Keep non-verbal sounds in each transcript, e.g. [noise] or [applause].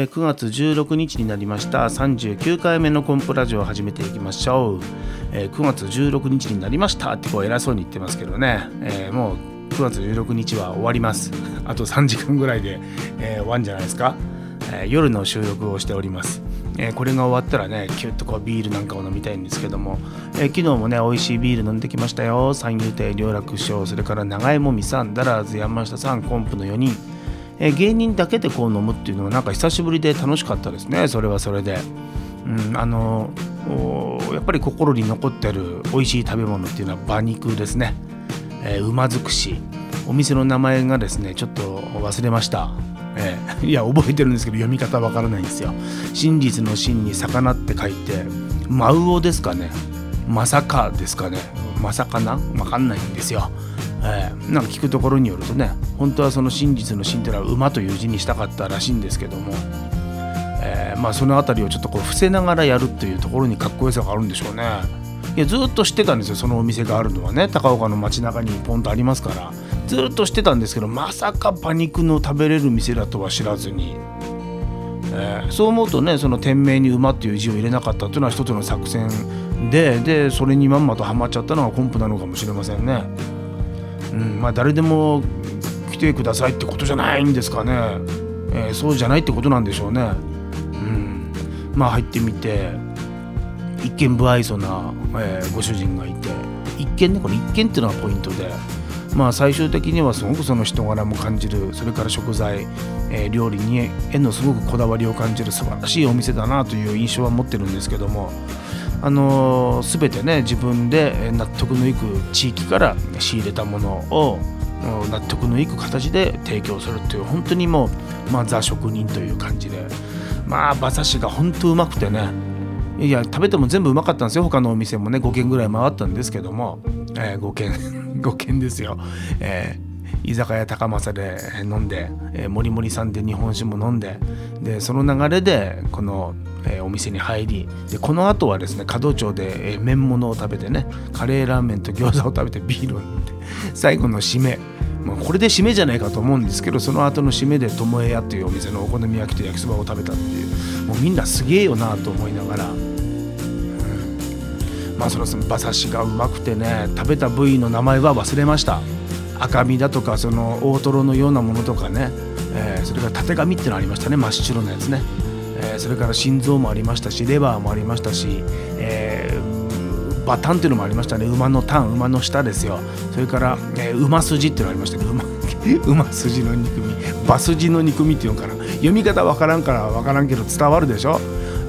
え、9月16日になりました39回目のコンプラジオを始めていきましょう、え、9月16日になりましたってこう偉そうに言ってますけどね、え、もう9月16日は終わります。[laughs] あと3時間ぐらいで、え終わるんじゃないですか、え夜の収録をしております。えこれが終わったらねキュッとこうビールなんかを飲みたいんですけども、え昨日もね美味しいビール飲んできましたよ。三遊亭両楽師匠それから長江もみさんダラーズ山下さんコンプの4人。え芸人だけでこう飲むっていうのはなんか久しぶりで楽しかったですね。それはそれで。うん、あのやっぱり心に残ってる美味しい食べ物っていうのは馬肉ですね、えー、馬尽くし。お店の名前がですねちょっと忘れました、えー、いや覚えてるんですけど読み方わからないんですよ。真実の真に魚って書いて真魚ですかね。まさかですかね。まさかな？わかんないんですよ。えー、なんか聞くところによるとね本当はその真実の真っていうのは馬という字にしたかったらしいんですけども、えー、まあ、その辺りをちょっとこう伏せながらやるっていうところにかっこよさがあるんでしょうね。いやずっと知ってたんですよそのお店があるのはね。高岡の街中にポンとありますから。ずっと知ってたんですけどまさか馬肉の食べれる店だとは知らずに、えー、そう思うとねその店名に馬っていう字を入れなかったっていうのは一つの作戦ででそれにまんまとハマっちゃったのがコンプなのかもしれませんね。うんまあ、誰でも来てくださいってことじゃないんですかね、えー、そうじゃないってことなんでしょうね。うん、まあ入ってみて一見不愛想な、えー、ご主人がいて一見ねこれ一見っていうのがポイントで。まあ、最終的にはすごくその人柄も感じるそれから食材、えー、料理にへのすごくこだわりを感じる素晴らしいお店だなという印象は持ってるんですけどもあのー、全てね自分で納得のいく地域から仕入れたものを納得のいく形で提供するっていう本当にもう、まあ、ザ職人という感じでまあ馬刺しが本当うまくてねいや食べても全部うまかったんですよ。他のお店もね5軒ぐらい回ったんですけども、えー、5軒 [laughs] 5軒ですよ、えー居酒屋高政で飲んで、えー、もりもりさんで日本酒も飲んででその流れでこのえー、お店に入りでこの後はですね門町で、えー、麺物を食べてねカレーラーメンと餃子を食べてビールを飲んで最後の締め。まあ、これで締めじゃないかと思うんですけどその後の締めで巴屋というお店のお好み焼きと焼きそばを食べたっていうもうみんなすげえよなと思いながら、うん、まあその馬刺しがうまくてね食べた部位の名前は忘れました。赤身だとかその大トロのようなものとかね、えー、それからたてがみってのありましたね真っ白なやつね。えー、それから心臓もありましたしレバーもありましたし、えー、バタンっていうのもありましたね。馬のタン馬の舌ですよ。それから、えー、馬筋っていうのありましたね馬 [laughs] 馬筋の憎み馬筋の憎みっていうのかな。読み方わからんからわからんけど伝わるでしょ。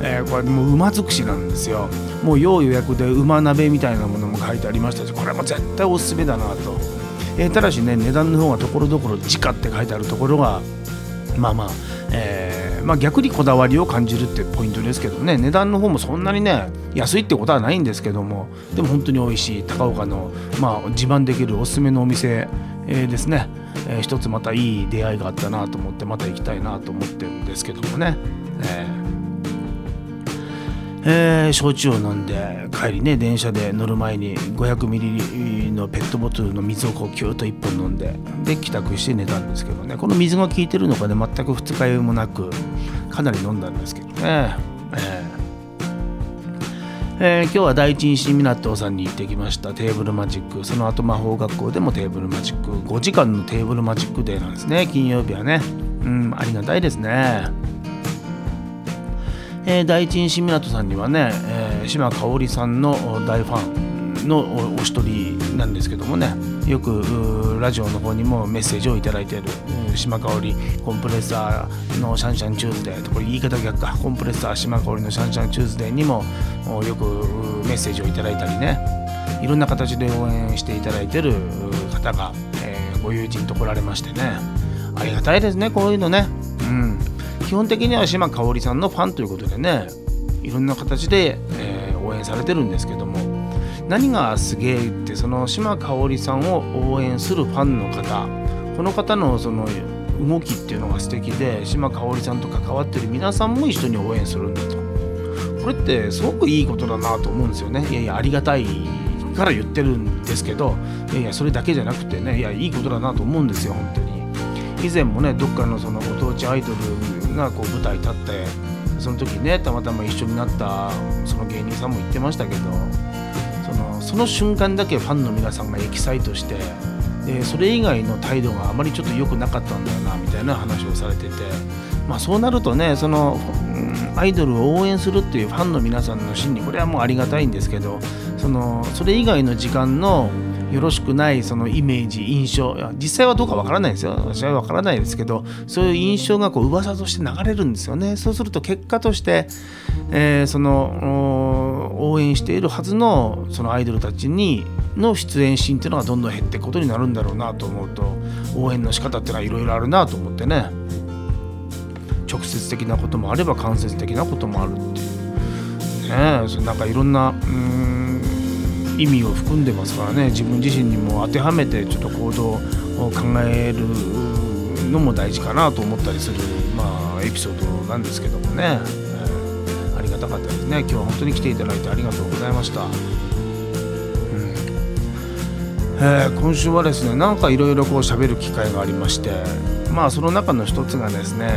えー、これもう馬尽くしなんですよ。もう要予約で馬鍋みたいなものも書いてありましたしこれも絶対おすすめだなと、えー、ただしね値段の方がところどころ時価って書いてあるところがまあまあ、えーまあ、逆にこだわりを感じるってポイントですけどね値段の方もそんなにね安いってことはないんですけどもでも本当に美味しい高岡の、まあ、自慢できるおすすめのお店、えー、ですね、えー、一つまたいい出会いがあったなと思ってまた行きたいなと思ってるんですけどもね。えーえー、焼酎を飲んで帰りね電車で乗る前に500ミリのペットボトルの水をこうキューッと1本飲んでで帰宅して寝たんですけどね。この水が効いてるのかね全く二日酔いもなくかなり飲んだんですけどね、えー。えー、今日は第一西港さんに行ってきました。テーブルマジック。その後魔法学校でもテーブルマジック。5時間のテーブルマジックデーなんですね。金曜日はね。うんありがたいですね。えー、第一西港さんにはね、えー、島香織さんの大ファンのお一人なんですけどもねよくラジオの方にもメッセージを頂いている島香織コンプレッサーのシャンシャンチューズデーこれ言い方逆か。コンプレッサー島香織のシャンシャンチューズデーにもよくメッセージを頂いたりね。いろんな形で応援していただいている方が、えー、ご友人と来られましてね。ありがたいですねこういうのね。基本的には島香織さんのファンということでねいろんな形で、えー、応援されてるんですけども何がすげえってその島香織さんを応援するファンの方この方のその動きっていうのが素敵で島香織さんと関わってる皆さんも一緒に応援するんだと。これってすごくいいことだなと思うんですよね。いやいやありがたいから言ってるんですけどいやいやそれだけじゃなくてねいやいいことだなと思うんですよ本当に。以前もねどっかのそのご当地アイドルがこう舞台立ってその時ねたまたま一緒になったその芸人さんも言ってましたけどそのその瞬間だけファンの皆さんがエキサイトしてでそれ以外の態度があまりちょっと良くなかったんだよなみたいな話をされてて、まあ、そうなるとねその、うん、アイドルを応援するっていうファンの皆さんの心理これはもうありがたいんですけどそのそれ以外の時間のよろしくないそのイメージ印象。実際はどうかわからないですよ。私はわからないですけどそういう印象がこう噂として流れるんですよね。そうすると結果として、えー、その応援しているはずのそのアイドルたちにの出演シーンっていうのがどんどん減っていくことになるんだろうなと思うと応援の仕方っていうのはいろいろあるなと思ってね。直接的なこともあれば間接的なこともあるっていう。ねなんかいろんなうん意味を含んでますからね。自分自身にも当てはめてちょっと行動を考えるのも大事かなと思ったりする、まあ、エピソードなんですけどもね、えー、ありがたかったですね。今日は本当に来ていただいてありがとうございました。えー、今週はですねなんかいろいろこう喋る機会がありましてまあその中の一つがですね、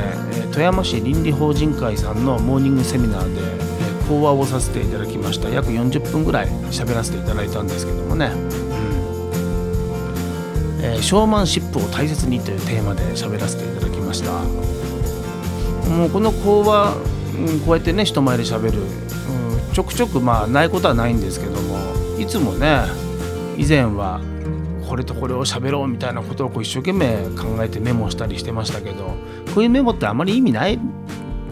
富山市倫理法人会さんのモーニングセミナーで、講話をさせていただきました。約40分ぐらい喋らせていただいたんですけどもね、うん。えー、ショーマンシップを大切にというテーマで喋らせていただきました。もうこの講話、うん、こうやってね人前で喋る、うん、ちょくちょくまあないことはないんですけどもいつもね以前はこれとこれを喋ろうみたいなことをこう一生懸命考えてメモしたりしてましたけどこういうメモってあまり意味ない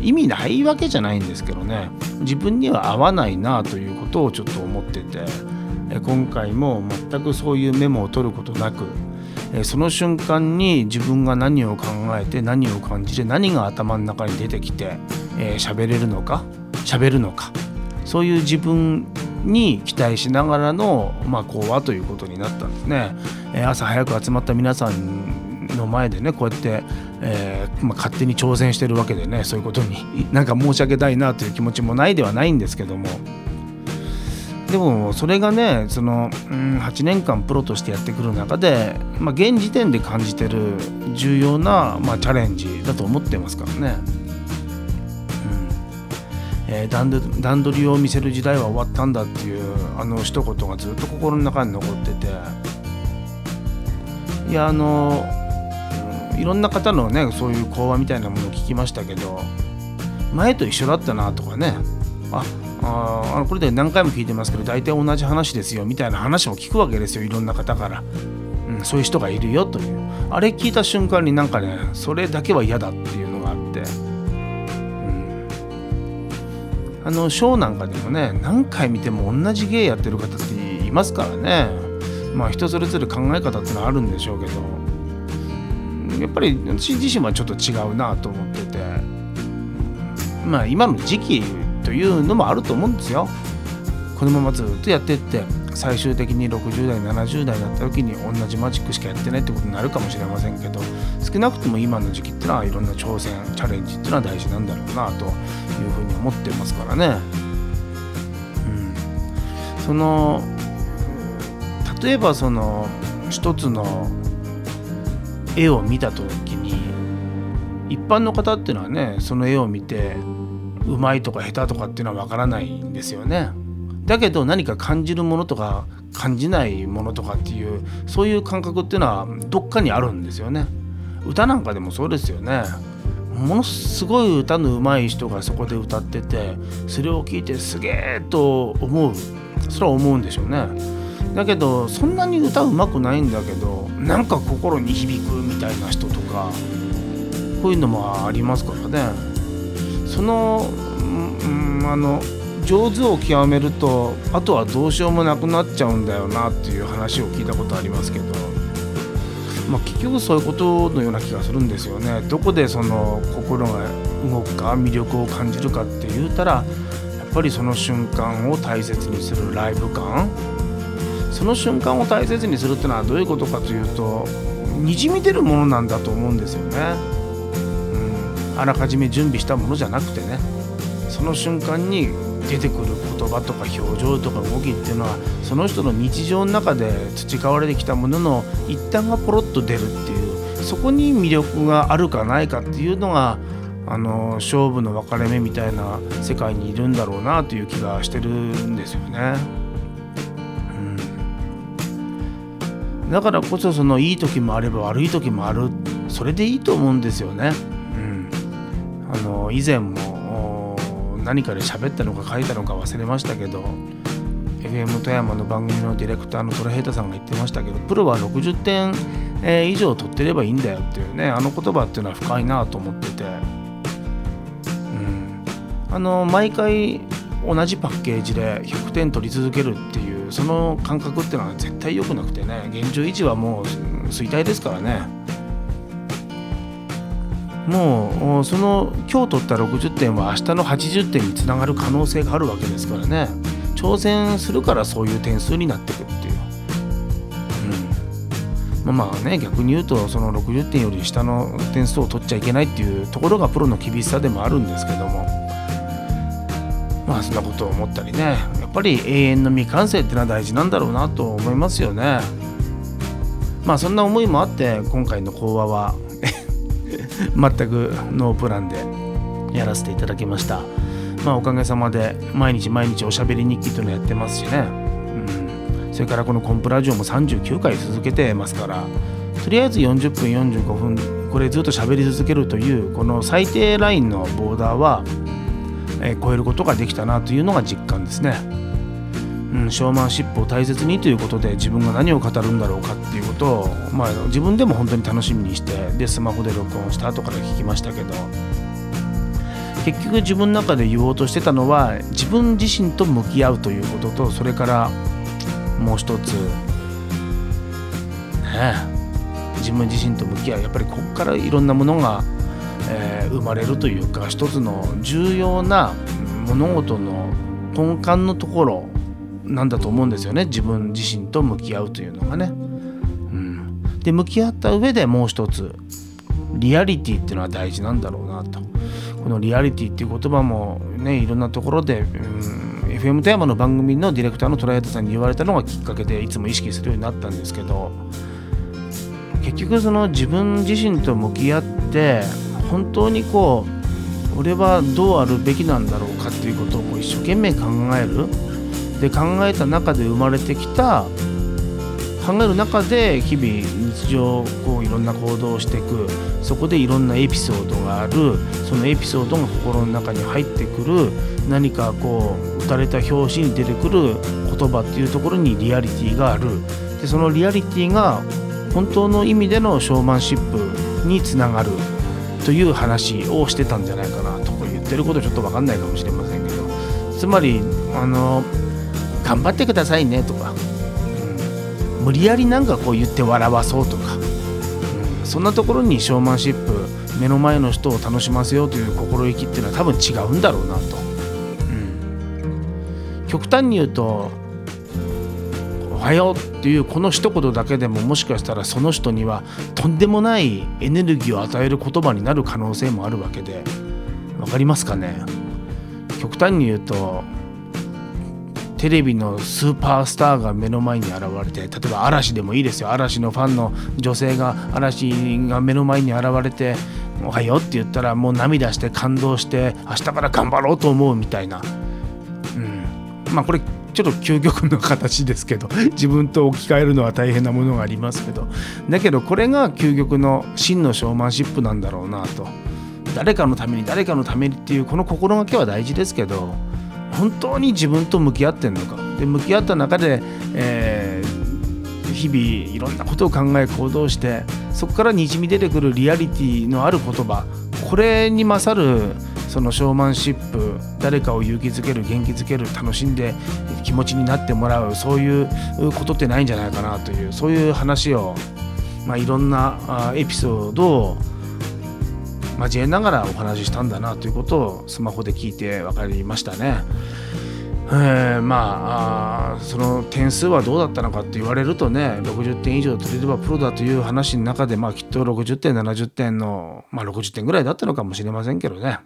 意味ないわけじゃないんですけどね。自分には合わないなということをちょっと思ってて。今回も全くそういうメモを取ることなくその瞬間に自分が何を考えて何を感じて何が頭の中に出てきて喋、れるのか喋るのか。そういう自分に期待しながらの、まあ、講話ということになったんですね。朝早く集まった皆さんの前でねこうやって、えー、まあ、勝手に挑戦してるわけでねそういうことになんか申し訳ないなという気持ちもないではないんですけども。でもそれがねその、うん、8年間プロとしてやってくる中で、まあ、現時点で感じてる重要な、まあ、チャレンジだと思ってますからね。えー、段取りを見せる時代は終わったんだっていうあの一言がずっと心の中に残ってて。いやあのいろんな方のねそういう講話みたいなものを聞きましたけど前と一緒だったなとかね。ああのこれで何回も聞いてますけど大体同じ話ですよみたいな話も聞くわけですよいろんな方から、うん、そういう人がいるよという。あれ聞いた瞬間になんかねそれだけは嫌だっていうのがあって。うん。あのショーなんかでもね何回見ても同じ芸やってる方っていますからね。まあ人それぞれ考え方ってのはあるんでしょうけど。やっぱり私自身はちょっと違うなと思ってて。まあ今の時期というのもあると思うんですよ。このままずっとやってって最終的に60代70代になった時に同じマジックしかやってないってことになるかもしれませんけど少なくとも今の時期ってのはいろんな挑戦チャレンジっていうのは大事なんだろうなというふうに思ってますからね。うん、その例えばその一つの絵を見た時に一般の方っていうのはねその絵を見てうまいとか下手とかっていうのは分からないんですよね。だけど何か感じるものとか感じないものとかっていうそういう感覚っていうのはどっかにあるんですよね。歌なんかでもそうですよね。ものすごい歌の上手い人がそこで歌っててそれを聞いてすげえと思うそれは思うんでしょうね。だけどそんなに歌うまくないんだけどなんか心に響くみたいな人とかこういうのもありますからね。その、うん、あの上手を極めるとあとはどうしようもなくなっちゃうんだよなっていう話を聞いたことありますけど、まあ、結局そういうことのような気がするんですよね。どこでその心が動くか魅力を感じるかって言うたらやっぱりその瞬間を大切にするライブ感その瞬間を大切にするっていうのはどういうことかというとにじみ出るものなんだと思うんですよね。うん、あらかじめ準備したものじゃなくてねその瞬間に出てくる言葉とか表情とか動きっていうのはその人の日常の中で培われてきたものの一端がポロッと出るっていうそこに魅力があるかないかっていうのがあの勝負の分かれ目みたいな世界にいるんだろうなという気がしてるんですよね。だからこそそのいい時もあれば悪い時もある。それでいいと思うんですよね。うん、あの以前も何かで喋ったのか書いたのか忘れましたけど FM 富山の番組のディレクターのトラヘイタさんが言ってましたけどプロは60点以上取ってればいいんだよっていうねあの言葉っていうのは深いなと思ってて、うん、あの毎回同じパッケージで100点取り続けるっていうその感覚っていうのは絶対良くなくてね現状維持はもう衰退ですからね。もうその今日取った60点は明日の80点につながる可能性があるわけですからね。挑戦するからそういう点数になってくるっていう、うん、まあまあね逆に言うとその60点より下の点数を取っちゃいけないっていうところがプロの厳しさでもあるんですけども。まあそんなことを思ったりねぱり永遠の未完成っていうのは大事なんだろうなと思いますよねまあそんな思いもあって今回の講話は [laughs] 全くノープランでやらせていただきました。まあ、おかげさまで毎日毎日おしゃべり日記というのやってますしね、うん、それからこのコンプラジオも39回続けてますからとりあえず40分45分これずっと喋り続けるというこの最低ラインのボーダーは、え、超えることができたなというのが実感ですね。うん、ショーマンシップを大切にということで自分が何を語るんだろうかっていうことを、まあ、自分でも本当に楽しみにしてでスマホで録音した後から聞きましたけど。結局自分の中で言おうとしてたのは自分自身と向き合うということとそれからもう一つね自分自身と向き合う。やっぱりここからいろんなものが、えー、生まれるというか一つの重要な物事の根幹のところなんだと思うんですよね自分自身と向き合うというのがね。うん、で向き合った上でもう一つリアリティっていうのは大事なんだろうなと。このリアリティっていう言葉もねいろんなところで、うん、FM 富山の番組のディレクターのトライアさんに言われたのがきっかけでいつも意識するようになったんですけど結局その自分自身と向き合って本当にこう俺はどうあるべきなんだろうかっていうことをこう一生懸命考えるで考えた中で生まれてきた考える中で日々日常こういろんな行動をしていくそこでいろんなエピソードがあるそのエピソードが心の中に入ってくる何かこう打たれた表紙に出てくる言葉っていうところにリアリティがある。でそのリアリティが本当の意味でのショーマンシップにつながる。という話をしてたんじゃないかなとか言ってることちょっと分かんないかもしれませんけど。つまりあの頑張ってくださいねとか。無理やりなんかこう言って笑わそうとか、うん、そんなところにショーマンシップ目の前の人を楽しませようという心意気っていうのは多分違うんだろうなと、うん、極端に言うと「おはよう」っていうこの一言だけでももしかしたらその人にはとんでもないエネルギーを与える言葉になる可能性もあるわけで。分かりますかね？極端に言うとテレビのスーパースターが目の前に現れて例えば嵐でもいいですよ。嵐のファンの女性が嵐が目の前に現れて「おはよう」って言ったらもう涙して感動して明日から頑張ろうと思うみたいな、うん、まあこれちょっと究極の形ですけど [laughs] 自分と置き換えるのは大変なものがありますけど。だけどこれが究極の真のショーマンシップなんだろうなと。誰かのために誰かのためにっていうこの心がけは大事ですけど。本当に自分と向き合ってんのか。で向き合った中で、えー、日々いろんなことを考え行動してそこからにじみ出てくるリアリティのある言葉。これに勝るそのショーマンシップ誰かを勇気づける元気づける楽しんで気持ちになってもらうそういうことってないんじゃないかなというそういう話を、まあ、いろんなエピソードを交えながらお話ししたんだなということをスマホで聞いて分かりましたね。えー、まあその点数はどうだったのかって言われるとね60点以上取れればプロだという話の中でまあきっと60点70点のまあ60点ぐらいだったのかもしれませんけどね。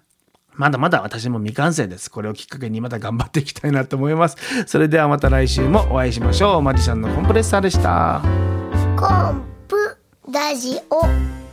まだまだ私も未完成です。これをきっかけにまた頑張っていきたいなと思います。それではまた来週もお会いしましょう。マジシャンのコンプレッサーでした。コンプラジオ。